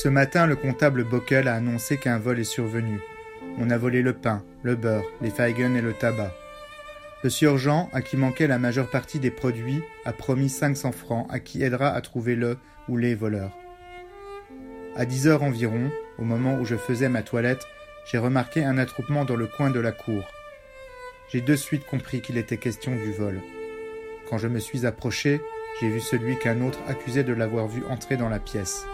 Ce matin, le comptable Bockel a annoncé qu'un vol est survenu. On a volé le pain, le beurre, les feigen et le tabac. Le sieur Jean, à qui manquait la majeure partie des produits, a promis 500 francs à qui aidera à trouver le ou les voleurs. À 10 heures environ, au moment où je faisais ma toilette, j'ai remarqué un attroupement dans le coin de la cour. J'ai de suite compris qu'il était question du vol. Quand je me suis approché, j'ai vu celui qu'un autre accusait de l'avoir vu entrer dans la pièce.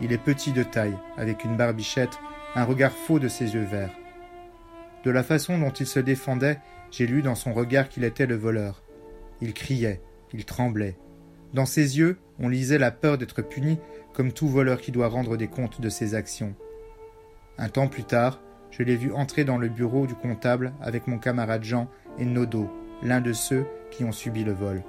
Il est petit de taille, avec une barbichette, un regard faux de ses yeux verts. De la façon dont il se défendait, j'ai lu dans son regard qu'il était le voleur. Il criait, il tremblait. Dans ses yeux, on lisait la peur d'être puni comme tout voleur qui doit rendre des comptes de ses actions. Un temps plus tard, je l'ai vu entrer dans le bureau du comptable avec mon camarade Jean et Nodo, l'un de ceux qui ont subi le vol.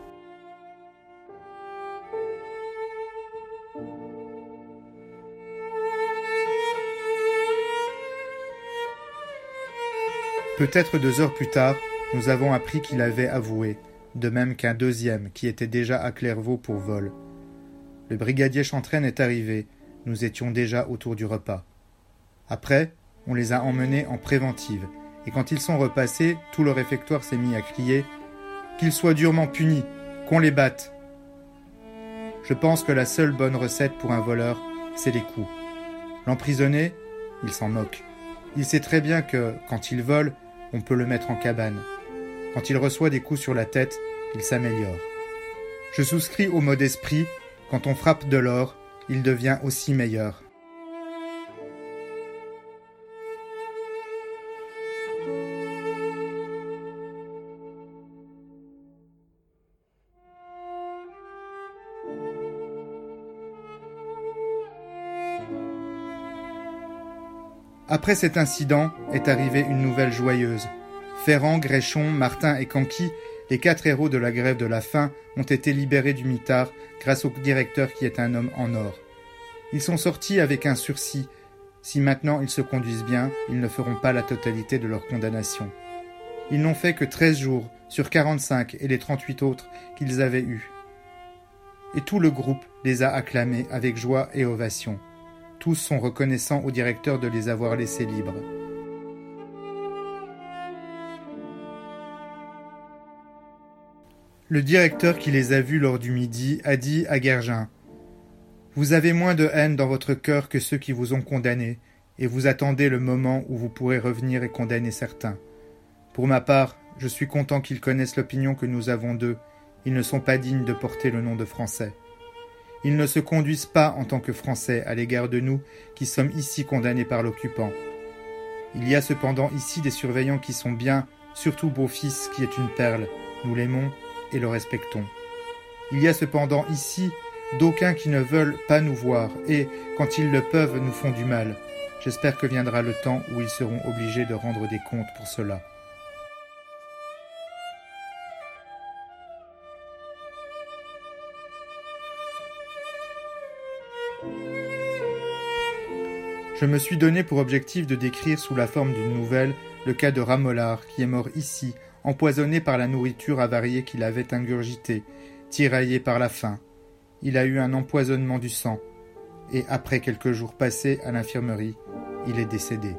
Peut-être deux heures plus tard, nous avons appris qu'il avait avoué, de même qu'un deuxième qui était déjà à Clairvaux pour vol. Le brigadier Chantraine est arrivé, nous étions déjà autour du repas. Après, on les a emmenés en préventive, et quand ils sont repassés, tout le réfectoire s'est mis à crier Qu'ils soient durement punis, qu'on les batte. Je pense que la seule bonne recette pour un voleur, c'est les coups. L'emprisonné, il s'en moque. Il sait très bien que, quand il vole, on peut le mettre en cabane. Quand il reçoit des coups sur la tête, il s'améliore. Je souscris au mode esprit, quand on frappe de l'or, il devient aussi meilleur. Après cet incident est arrivée une nouvelle joyeuse. Ferrand, Gréchon, Martin et Canqui, les quatre héros de la grève de la faim, ont été libérés du mitard grâce au directeur qui est un homme en or. Ils sont sortis avec un sursis. Si maintenant ils se conduisent bien, ils ne feront pas la totalité de leur condamnation. Ils n'ont fait que treize jours sur quarante-cinq et les trente-huit autres qu'ils avaient eus. Et tout le groupe les a acclamés avec joie et ovation. Tous sont reconnaissants au directeur de les avoir laissés libres. Le directeur qui les a vus lors du midi a dit à Guergin Vous avez moins de haine dans votre cœur que ceux qui vous ont condamné, et vous attendez le moment où vous pourrez revenir et condamner certains. Pour ma part, je suis content qu'ils connaissent l'opinion que nous avons d'eux. Ils ne sont pas dignes de porter le nom de Français. Ils ne se conduisent pas en tant que Français à l'égard de nous qui sommes ici condamnés par l'occupant. Il y a cependant ici des surveillants qui sont bien, surtout Beau-Fils qui est une perle, nous l'aimons et le respectons. Il y a cependant ici d'aucuns qui ne veulent pas nous voir et, quand ils le peuvent, nous font du mal. J'espère que viendra le temps où ils seront obligés de rendre des comptes pour cela. Je me suis donné pour objectif de décrire sous la forme d'une nouvelle le cas de Ramolard qui est mort ici, empoisonné par la nourriture avariée qu'il avait ingurgitée, tiraillé par la faim. Il a eu un empoisonnement du sang, et après quelques jours passés à l'infirmerie, il est décédé.